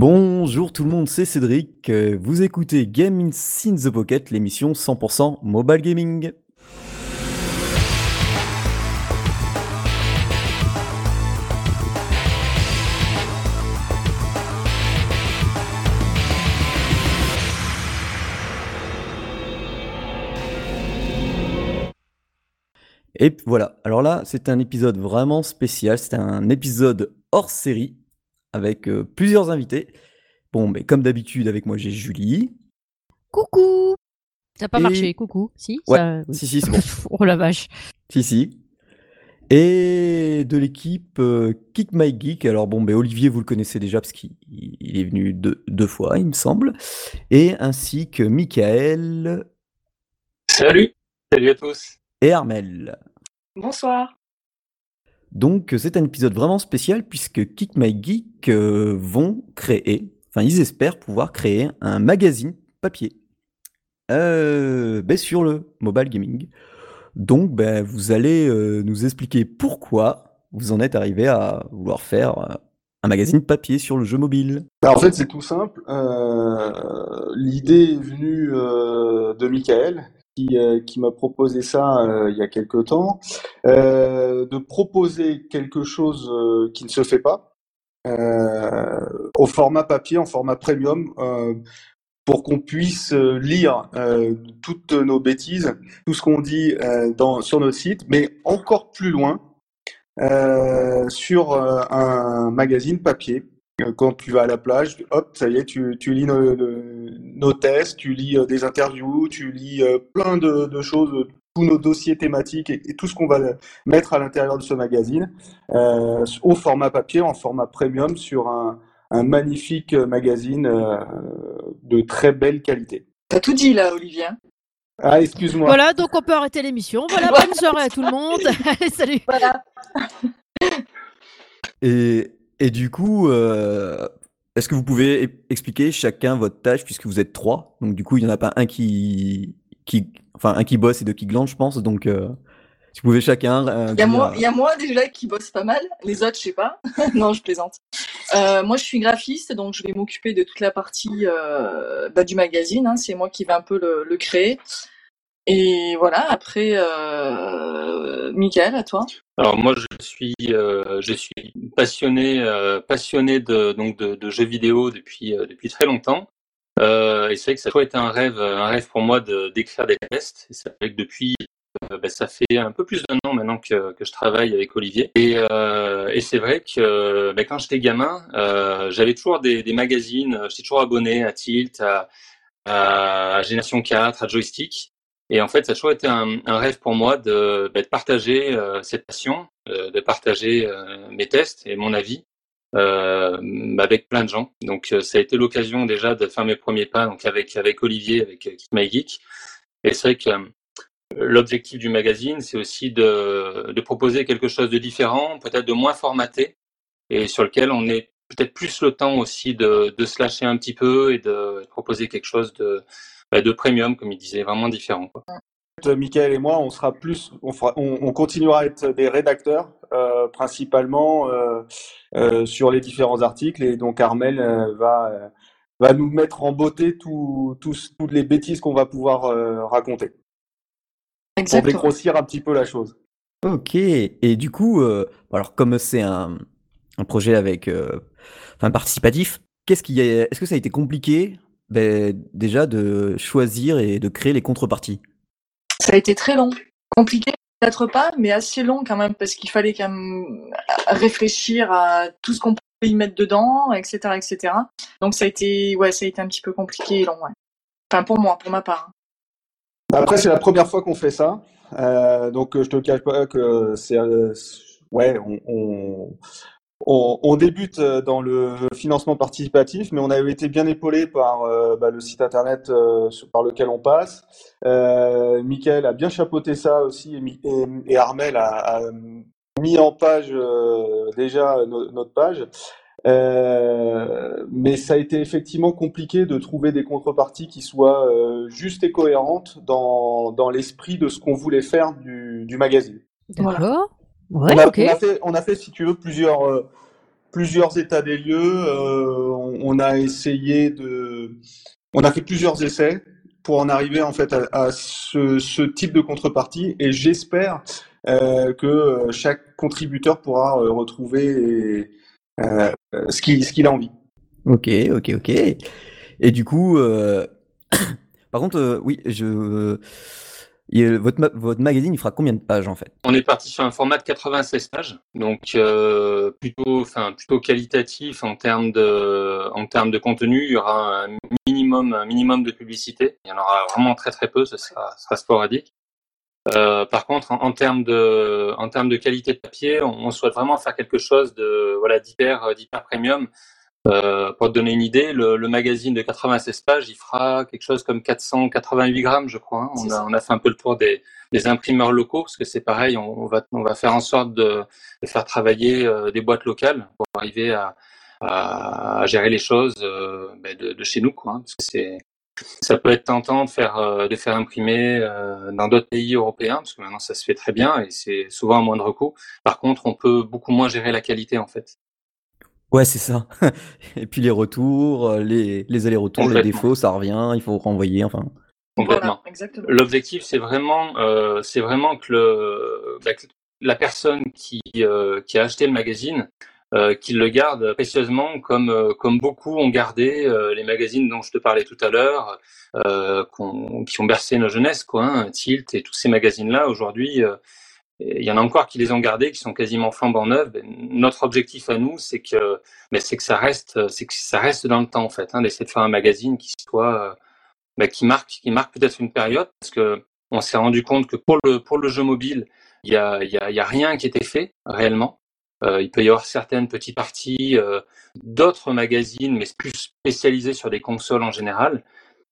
Bonjour tout le monde, c'est Cédric. Euh, Vous écoutez Game in the Pocket, l'émission 100% mobile gaming. Et voilà, alors là, c'est un épisode vraiment spécial, c'est un épisode hors série avec euh, plusieurs invités. Bon, mais comme d'habitude, avec moi, j'ai Julie. Coucou Ça n'a pas Et- marché, coucou? Si Ouais, ça- si, si, c'est bon. Oh la vache. Si, si. Et de l'équipe euh, Kick My Geek. Alors bon, ben Olivier, vous le connaissez déjà parce qu'il il est venu deux, deux fois, il me semble. Et ainsi que Michael Salut, salut à tous. et Armel. Bonsoir. Donc c'est un épisode vraiment spécial puisque Kick My Geek euh, vont créer, enfin ils espèrent pouvoir créer un magazine papier euh, ben, sur le mobile gaming. Donc ben, vous allez euh, nous expliquer pourquoi vous en êtes arrivé à vouloir faire euh, un magazine papier sur le jeu mobile. Bah, en fait, c'est tout simple. Euh, l'idée est venue euh, de Michael, qui, euh, qui m'a proposé ça euh, il y a quelque temps, euh, de proposer quelque chose qui ne se fait pas au format papier, en format premium, pour qu'on puisse lire toutes nos bêtises, tout ce qu'on dit dans, sur notre site, mais encore plus loin, sur un magazine papier. Euh, Quand tu vas à la plage, hop, ça y est, tu, tu lis nos, tests, tu lis euh, des interviews, tu lis euh, plein de, de choses, tous nos dossiers thématiques et, et tout ce qu'on va mettre à l'intérieur de ce magazine, euh, au format papier, en format premium, sur un, un magnifique magazine euh, de très belle qualité. T'as tout dit là, Olivier. hein? Ah, excuse-moi. Voilà, donc on peut arrêter l'émission. Voilà, bonne soirée à tout le monde. Allez, salut. Voilà. Et, et du coup, euh, est-ce que vous pouvez e- expliquer chacun votre tâche puisque vous êtes trois? Donc du coup, il n'y en a pas un qui, qui, enfin un qui bosse et deux qui glandent, je pense. Donc euh, si vous pouvez chacun. euh, Il y, a moi, il y a moi déjà qui bosse pas mal, les autres je sais pas. non, je plaisante. Euh, moi je suis graphiste, donc je vais m'occuper de toute la partie bah, du magazine. hein. C'est moi qui vais un peu le, le créer. Et voilà, après, euh, Michael, à toi. Alors moi je suis euh, passionné euh, passionné de donc de, jeux vidéo depuis euh, depuis très longtemps. Et c'est vrai que ça a toujours été un rêve un rêve pour moi d'écrire des tests. Et c'est vrai que depuis ben, ça fait un peu plus d'un an maintenant que que je travaille avec Olivier. Et et c'est vrai que ben, quand j'étais gamin j'avais toujours des des magazines. J'étais toujours abonné à Tilt, à à Génération 4, à Joystick. Et en fait, ça a toujours été un, un rêve pour moi de, bah, de partager euh, cette passion, euh, de partager euh, mes tests et mon avis euh, avec plein de gens. Donc, euh, ça a été l'occasion déjà de faire mes premiers pas donc avec avec Olivier, avec euh, Keep My Geek. Et c'est vrai que l'objectif du magazine, c'est aussi de, de proposer quelque chose de différent, peut-être de moins formaté, et sur lequel on est peut-être plus le temps aussi de, de se lâcher un petit peu et de proposer quelque chose de, bah, de premium, comme il disait, vraiment différent. Quoi. Euh, Michael et moi, on sera plus, on, fera, on, on continuera à être des rédacteurs, euh, principalement euh, euh, sur les différents articles. Et donc Armel euh, va, euh, va nous mettre en beauté tout, tous- toutes les bêtises qu'on va pouvoir euh, raconter. Pour Exactement. dégrossir un petit peu la chose. Ok. Et du coup, euh, alors comme c'est un, un projet avec, euh, enfin participatif, qu'est-ce qui est, est-ce que ça a été compliqué, ben, déjà de choisir et de créer les contreparties? Ça a été très long. Compliqué, peut-être pas, mais assez long quand même, parce qu'il fallait quand même réfléchir à tout ce qu'on pouvait y mettre dedans, etc., etc. Donc ça a été, ouais, ça a été un petit peu compliqué et long, ouais. Enfin, pour moi, pour ma part. Après, c'est la première fois qu'on fait ça. Euh, donc, je te cache pas que c'est, euh, ouais, on, on, on, débute euh, dans le financement participatif, mais on avait été bien épaulé par euh, bah, le site internet euh, par lequel on passe. Euh, Michael a bien chapeauté ça aussi, et, Armel a, a mis en page déjà no- notre page. Mais ça a été effectivement compliqué de trouver des contreparties qui soient justes et cohérentes dans, l'esprit de ce qu'on voulait faire du, du magazine. Voilà. On a, ok. on a fait, on a fait, si tu veux, plusieurs, euh, plusieurs états des lieux. On, on, a essayé de, on a fait plusieurs essais pour en arriver en fait à, à ce, ce, type de contrepartie. Et j'espère euh, que chaque contributeur pourra retrouver euh, ce qu'il ce qu'il a envie. Ok, ok, ok. Et du coup, euh... par contre, euh, oui, je. Votre, ma votre magazine, il fera combien de pages en fait? On est parti sur un format de 96 pages, donc euh, plutôt, enfin plutôt qualitatif en termes de, en termes de contenu. Il y aura un minimum, un minimum de publicité. Il y en aura vraiment très très peu. Ce sera, sera sporadique. Euh, par contre, en, en, termes de, en termes de qualité de papier, on, on souhaite vraiment faire quelque chose de, voilà, d'hyper, d'hyper premium. Euh, pour te donner une idée, le, le, magazine de 96 pages, il fera quelque chose comme 488 grammes, je crois. Hein. On, a, on, a, fait un peu le tour des, des imprimeurs locaux, parce que c'est pareil, on, on, va, on va faire en sorte de, de faire travailler euh, des boîtes locales pour arriver à, à, à gérer les choses euh, ben de, de, chez nous, quoi. Hein, parce que c'est ça peut être tentant de faire de faire imprimer dans d'autres pays européens parce que maintenant ça se fait très bien et c'est souvent à moindre coût. Par contre, on peut beaucoup moins gérer la qualité en fait. Ouais, c'est ça. Et puis les retours, euh, les, les allers-retours, les défauts, ça revient, il faut renvoyer, enfin. Complètement. Voilà, L'objectif, c'est vraiment, euh, c'est vraiment que, le, bah, que la personne qui, euh, qui a acheté le magazine, euh, qu'il le garde précieusement, comme, euh, comme beaucoup ont gardé euh, les magazines dont je te parlais tout à l'heure, qu qui ont bercé nos jeunesses, quoi, hein, Tilt et tous ces magazines-là. Aujourd'hui, il y en a encore qui les ont gardés, qui sont quasiment flambant neufs. Notre objectif à nous, c'est que, ben, c'est que ça reste, c'est que ça reste dans le temps en fait, hein, d'essayer de faire un magazine qui soit, ben, qui marque, qui marque peut-être une période, parce que on s'est rendu compte que pour le pour le jeu mobile, il y a, y a, y a rien qui était fait réellement. Euh, il peut y avoir certaines petites parties euh, d'autres magazines, mais plus spécialisés sur des consoles en général.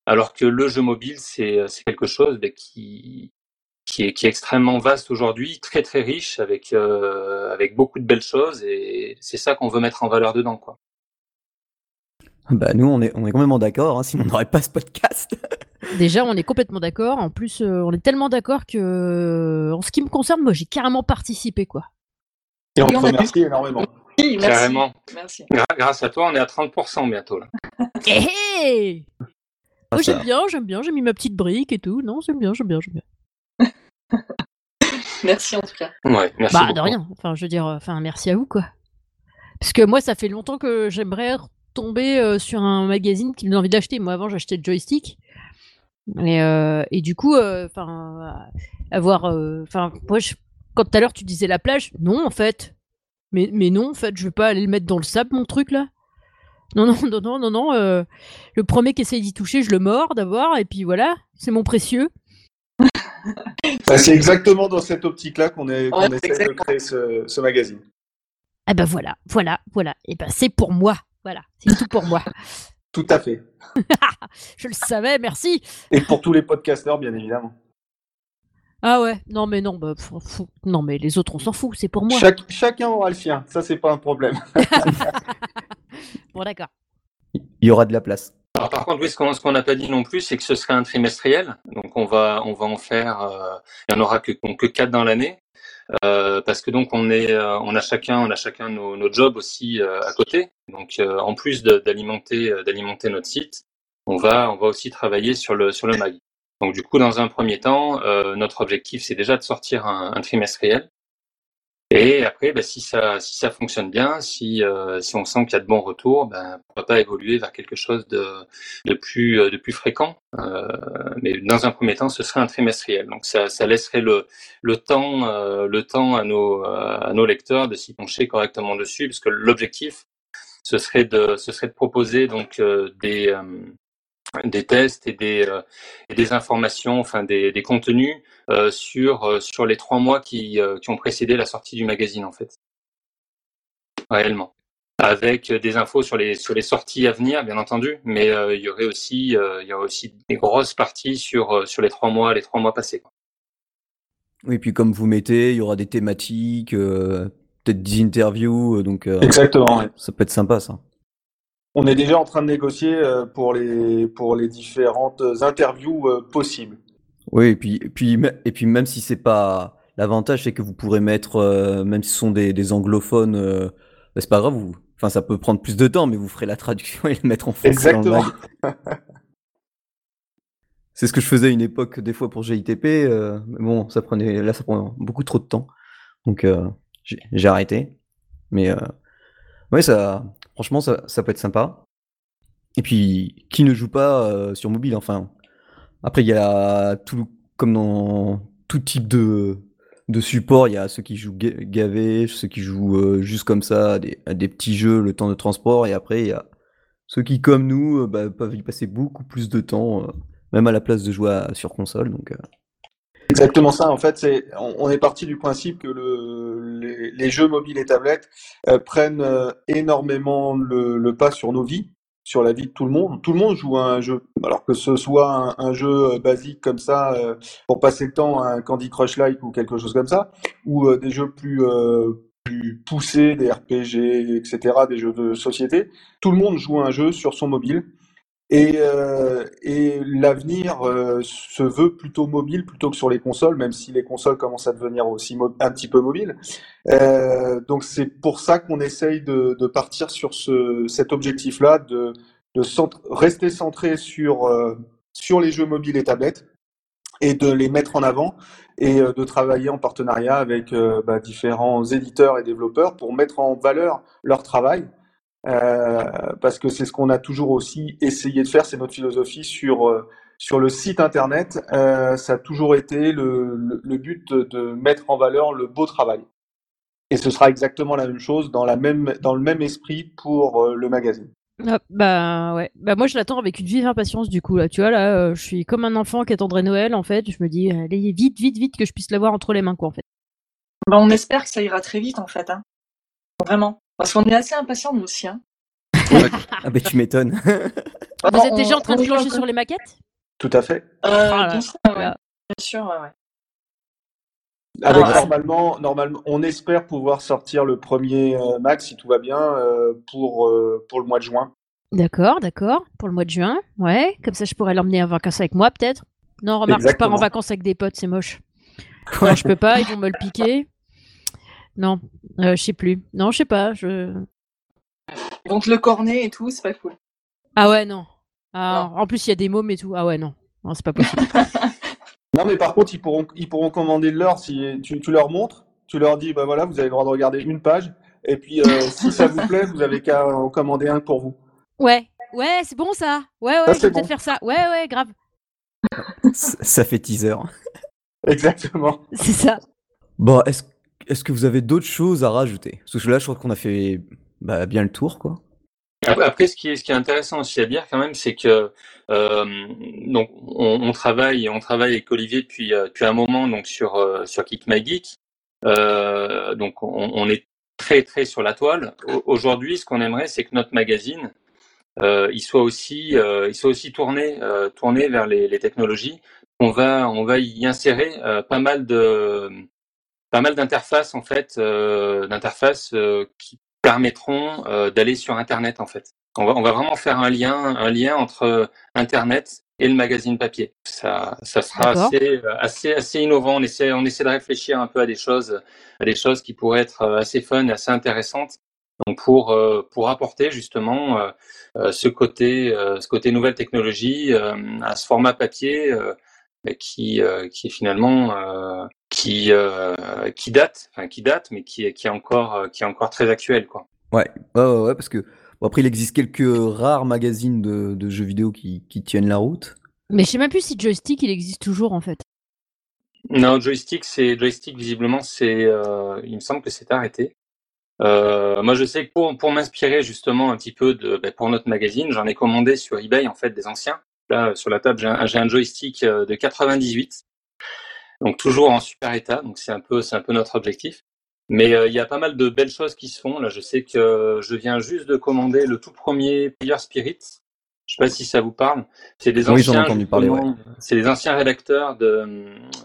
Alors que le jeu mobile, c'est quelque chose ben, qui, qui est, qui est extrêmement vaste aujourd'hui, très très riche, avec, euh, avec beaucoup de belles choses, et c'est ça qu'on veut mettre en valeur dedans. Quoi. Bah nous, on est, on est complètement d'accord, hein, sinon on n'aurait pas ce podcast. Déjà, on est complètement d'accord. En plus, euh, on est tellement d'accord que, en ce qui me concerne, moi, j'ai carrément participé, quoi. Et on te remercie énormément. Oui, merci. Carrément. Merci. Grâce à toi, on est à 30% bientôt. Là. hey, hey oh, j'aime bien, j'aime bien, j'ai mis ma petite brique et tout. Non, j'aime bien, j'aime bien, j'aime bien. Merci en tout cas. Ouais, merci bah, beaucoup. de rien. Enfin, je veux dire, enfin, merci à vous, quoi. Parce que moi, ça fait longtemps que j'aimerais tomber euh, sur un magazine qui me donne envie d'acheter. Moi, avant, j'achetais le joystick. Et, euh, et du coup, enfin, euh, avoir, enfin, moi, je, quand tout à l'heure tu disais la plage, non, en fait. Mais, mais non, en fait, je vais pas aller le mettre dans le sable, mon truc là. Non, non, non, non, non, non. Euh, le premier qui essaye d'y toucher, je le mords d'abord, et puis voilà, c'est mon précieux. Bah, c'est exactement dans cette optique-là qu'on qu ouais, essaie de créer ce, ce magazine. Ah ben voilà, voilà, voilà. Et ben c'est pour moi, voilà, c'est tout pour moi. tout à fait. je le savais, merci. Et pour tous les podcasteurs, bien évidemment. Ah ouais, non mais non, bah, fou. non mais les autres on s'en fout, c'est pour moi. Chaque, chacun aura le sien, ça c'est pas un problème. bon d'accord. Il y aura de la place. Alors, par contre, oui, ce qu'on n'a pas dit non plus, c'est que ce sera un trimestriel. Donc, on va, on va en faire. Euh, il n'y en aura que, que quatre dans l'année, euh, parce que donc on est, euh, on a chacun, on a chacun nos, nos jobs aussi euh, à côté. Donc, euh, en plus d'alimenter, d'alimenter notre site, on va, on va aussi travailler sur le, sur le mag. Donc, du coup, dans un premier temps, notre objectif, c'est déjà de sortir un, un trimestriel. Et après, bah, si ça si ça fonctionne bien, si euh, si on sent qu'il y a de bons retours, ben pourquoi pas évoluer vers quelque chose de de plus de plus fréquent. Euh, mais dans un premier temps, ce serait un trimestriel. Donc ça ça laisserait le le temps euh, le temps à nos à nos lecteurs de s'y pencher correctement dessus, parce que l'objectif ce serait de ce serait de proposer donc des des tests et des, euh, et des informations, enfin des, des contenus euh, sur, euh, sur les trois mois qui, euh, qui ont précédé la sortie du magazine en fait. Réellement. Avec des infos sur les, sur les sorties à venir, bien entendu, mais euh, il y aurait aussi, il y aurait aussi des grosses parties sur, sur les trois mois, les trois mois passés. Quoi. Oui, puis comme vous mettez, il y aura des thématiques, peut-être des interviews, donc Exactement, ouais. ça peut être sympa ça. On est déjà en train de négocier euh, pour les, pour les différentes interviews euh, possibles. Oui, et puis, et puis, et puis même si c'est pas. L'avantage, c'est que vous pourrez mettre, euh, même si ce sont des, des anglophones, euh, bah, c'est pas grave, vous, Enfin, ça peut prendre plus de temps, mais vous ferez la traduction et le mettre en français Exactement. C'est ce que je faisais à une époque, des fois pour GITP. euh, mais bon, ça prenait, là, ça prend beaucoup trop de temps. Donc, j'ai arrêté. Mais ouais, ça, franchement, ça, ça peut être sympa. Et puis, qui ne joue pas euh, sur mobile Enfin, après, il y a tout, comme dans tout type de, de support, il y a ceux qui jouent ga- gavé, ceux qui jouent euh, juste comme ça, des, des petits jeux, le temps de transport, et après, il y a ceux qui, comme nous, euh, bah, peuvent y passer beaucoup plus de temps, même à la place de jouer sur console. Donc, Exactement ça. En fait, c'est, on est parti du principe que le, les, jeux mobiles et tablettes euh, prennent euh, énormément le, pas sur nos vies, sur la vie de tout le monde. Tout le monde joue à un jeu, alors que ce soit un, jeu euh, basique comme ça pour passer le temps, un Candy Crush like ou quelque chose comme ça, ou des jeux plus plus poussés, des RPG, etc., des jeux de société. Tout le monde joue à un jeu sur son mobile. Et, euh, et l'avenir euh, se veut plutôt mobile plutôt que sur les consoles, même si les consoles commencent à devenir aussi un petit peu mobiles. Euh, donc c'est pour ça qu'on essaye de, de partir sur ce, cet objectif-là, de, de rester centré sur, euh, sur les jeux mobiles et tablettes et de les mettre en avant et euh, de travailler en partenariat avec euh, bah, différents éditeurs et développeurs pour mettre en valeur leur travail. Euh, parce que c'est ce qu'on a toujours aussi essayé de faire, c'est notre philosophie sur, euh, sur le site internet. Euh, ça a toujours été le, le, le but de, de mettre en valeur le beau travail. Et ce sera exactement la même chose dans, la même, dans le même esprit pour euh, le magazine. Ah, bah ouais. Bah moi je l'attends avec une vive impatience du coup là. Tu vois là, euh, je suis comme un enfant qui attendrait Noël en fait. Je me dis allez vite, vite, vite que je puisse l'avoir entre les mains quoi en fait. Bah, on espère que ça ira très vite en fait. Hein. Vraiment. Parce qu'on est assez impatients nous aussi. Hein. ah ben tu m'étonnes. Vous Bon, êtes on- déjà en train de plancher un sur les maquettes? Tout à fait. Euh, Ah bien sûr, ouais. là. Bien sûr, ouais, ouais. Avec Ah ouais. normalement, normalement, on espère pouvoir sortir le premier euh, max si tout va bien euh, pour, euh, pour le mois de juin. D'accord, d'accord. Pour le mois de juin, ouais. Comme ça je pourrais l'emmener en vacances avec moi peut-être. Non, remarque, je pars en Exactement. vacances avec des potes, c'est moche. Non, je peux pas, ils vont me le piquer. Non, euh, je sais plus. Non, je sais pas. Je... Donc le cornet et tout, c'est pas cool. Ah ouais, non. Ah, en plus, il y a des mômes et tout. Ah ouais, non. Non, c'est pas possible. Non, mais par contre, ils pourront, ils pourront commander leur si tu, tu leur montres, tu leur dis, bah voilà, vous avez le droit de regarder une page, et puis euh, si ça vous plaît, vous avez qu'à en commander un pour vous. Ouais, ouais, c'est bon ça. Ouais, ouais, Ça, je c'est vais peut-être faire ça. Ouais, ouais, grave. ça ça fait teaser. Exactement. C'est ça. Bon, est-ce est-ce que vous avez d'autres choses à rajouter? Parce que là, je crois qu'on a fait bah, bien le tour, quoi. Après, ce qui est, intéressant aussi à dire quand même, c'est que euh, donc on, travaille, on travaille avec Olivier depuis euh, depuis un moment donc sur euh, sur Kick My Geek. Euh, donc on, est très très sur la toile. Au- Aujourd'hui, ce qu'on aimerait, c'est que notre magazine il soit aussi il soit aussi tourné tourné vers les, les technologies. On va on va y insérer pas mal de pas mal d'interfaces en fait euh, d'interfaces euh, qui permettront euh, d'aller sur Internet en fait. On va, on va vraiment faire un lien, un lien entre Internet et le magazine papier. Ça, ça sera assez, assez, assez innovant. On essaie, on essaie de réfléchir un peu à des choses, à des choses qui pourraient être assez fun et assez intéressantes. Donc pour euh, pour apporter justement ce côté euh, ce côté nouvelle technologie euh, à ce format papier euh, qui euh, qui est finalement euh, qui euh, qui date enfin qui date mais qui est qui est encore euh, qui est encore très actuel quoi. Ouais, ouais, ouais, ouais, parce que bon, après, il existe quelques rares magazines de, de jeux vidéo qui, qui tiennent la route. Mais je sais même plus si Joystick il existe toujours en fait. Non, joystick, c'est joystick visiblement, c'est, euh, il me semble que c'est arrêté. Euh, moi, je sais que pour pour m'inspirer justement un petit peu de ben, pour notre magazine, j'en ai commandé sur eBay en fait des anciens. Là, sur la table, j'ai un, j'ai un joystick euh, de 98, donc toujours en super état. Donc c'est un peu c'est un peu notre objectif. Mais euh, il y a pas mal de belles choses qui se font. Là, je sais que je viens juste de commander le tout premier Player Spirit. Je sais pas si ça vous parle. C'est des Oui, ai anciens, parler, ouais. c'est des anciens rédacteurs de,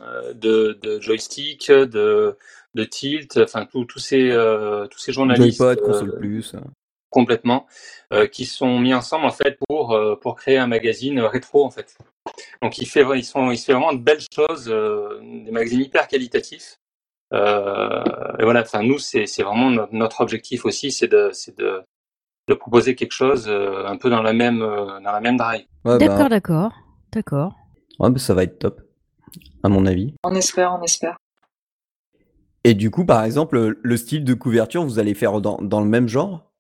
euh, de, de joystick, de, de tilt, enfin tous tous ces euh, tous ces journalistes Joypod, euh, console plus. euh. complètement euh, qui sont mis ensemble en fait pour euh, pour créer un magazine rétro en fait. Donc il fait ils sont il fait vraiment de belles choses, euh, des magazines hyper qualitatifs. Euh, et voilà, enfin nous c'est c'est vraiment notre, notre objectif aussi, c'est de c'est de de proposer quelque chose euh, un peu dans la même euh, dans la même drive. Ouais, bah, D'accord, d'accord, d'accord. ouais, bah, ça va être top, à mon avis. On espère, on espère. Et du coup, par exemple, le style de couverture, vous allez faire dans, dans le même genre?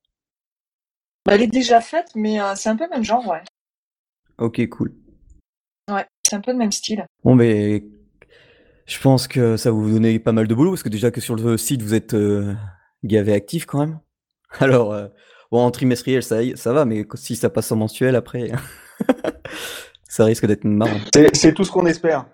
Bah, elle est déjà faite, mais euh, c'est un peu le même genre, ouais. Ok, cool. C'est un peu le même style. Bon, mais je pense que ça va vous donner pas mal de boulot, parce que déjà que sur le site, vous êtes euh, gavé actif quand même. Alors, euh, bon, en trimestriel, ça, ça va, mais si ça passe en mensuel après, ça risque d'être marrant. C'est c'est tout ce qu'on espère.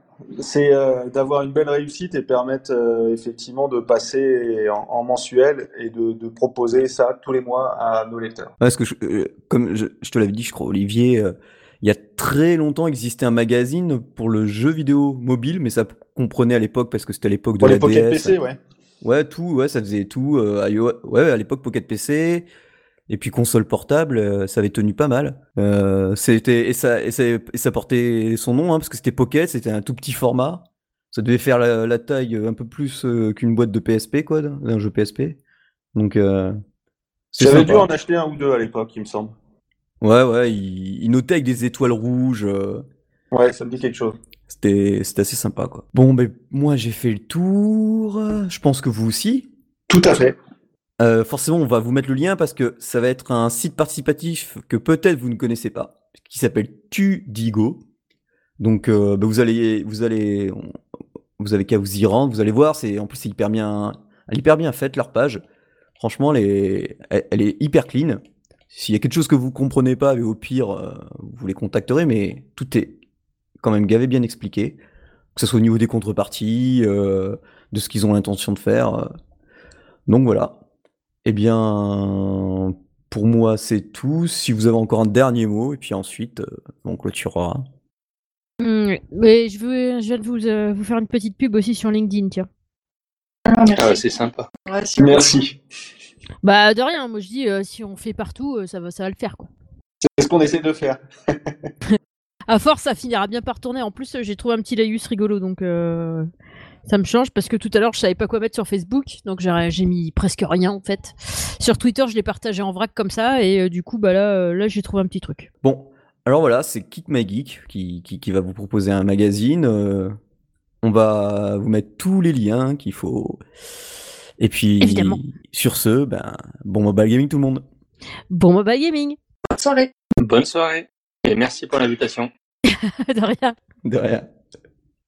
C'est euh, d'avoir une belle réussite et permettre euh, effectivement de passer en, en mensuel et de, de proposer ça tous les mois à nos lecteurs. Parce que, je- euh, comme je, je te l'avais dit, je crois, Olivier, euh, il y a très longtemps existait un magazine pour le jeu vidéo mobile, mais ça comprenait à l'époque, parce que c'était à l'époque de Pour la les Pocket DS. PC, ouais. Ouais, tout, ouais, ça faisait tout. euh, ouais, à l'époque Pocket PC, et puis console portable, euh, ça avait tenu pas mal. Euh, c'était et ça et ça, et ça portait son nom hein, parce que c'était Pocket, c'était un tout petit format. Ça devait faire la, la taille un peu plus euh, qu'une boîte de PSP quoi, d'un jeu PSP. Donc euh, J'avais dû en acheter un ou deux à l'époque, il me semble. Ouais, ouais, il, il notait avec des étoiles rouges. euh, Ouais, ça me dit quelque chose. c'était assez sympa quoi. Bon, ben moi j'ai fait le tour. Je pense que vous aussi. Tout à fait. Euh, forcément, on va vous mettre le lien parce que ça va être un site participatif que peut-être vous ne connaissez pas, qui s'appelle Tudigo. Donc, euh, bah, vous allez, vous allez, on- vous avez qu'à vous y rendre. Vous allez voir, c'est en plus c'est hyper bien, elle est hyper bien faite leur page. Franchement, elle est, elle, elle est hyper clean. S'il y a quelque chose que vous comprenez pas, mais au pire, euh, vous les contacterez. Mais tout est quand même gavé bien expliqué, que ce soit au niveau des contreparties, euh, de ce qu'ils ont l'intention de faire. euh. Donc voilà. Eh bien, pour moi, c'est tout. Si vous avez encore un dernier mot, et puis ensuite, euh, on clôturera. Mais je, veux, je viens de vous, euh, vous faire une petite pub aussi sur LinkedIn, tiens. Ah, Ah, c'est sympa. Ouais, Merci. Bah de rien, moi je dis euh, si on fait partout, euh, ça va, ça va le faire quoi. C'est ce qu'on essaie de faire. À force, ça finira bien par tourner. En plus, j'ai trouvé un petit laïus rigolo, donc euh, ça me change parce que tout à l'heure, je savais pas quoi mettre sur Facebook, donc j'ai j'ai mis presque rien en fait. Sur Twitter, je l'ai partagé en vrac comme ça, et euh, du coup, bah là, euh, là, j'ai trouvé un petit truc. Bon, alors voilà, c'est Kick My Geek qui, qui, qui va vous proposer un magazine. euh, on va vous mettre tous les liens qu'il faut. Et puis, Évidemment. sur ce, ben, bon mobile gaming tout le monde. Bon mobile gaming, Bonne soirée. Bonne soirée et merci pour l'invitation. de rien. De rien.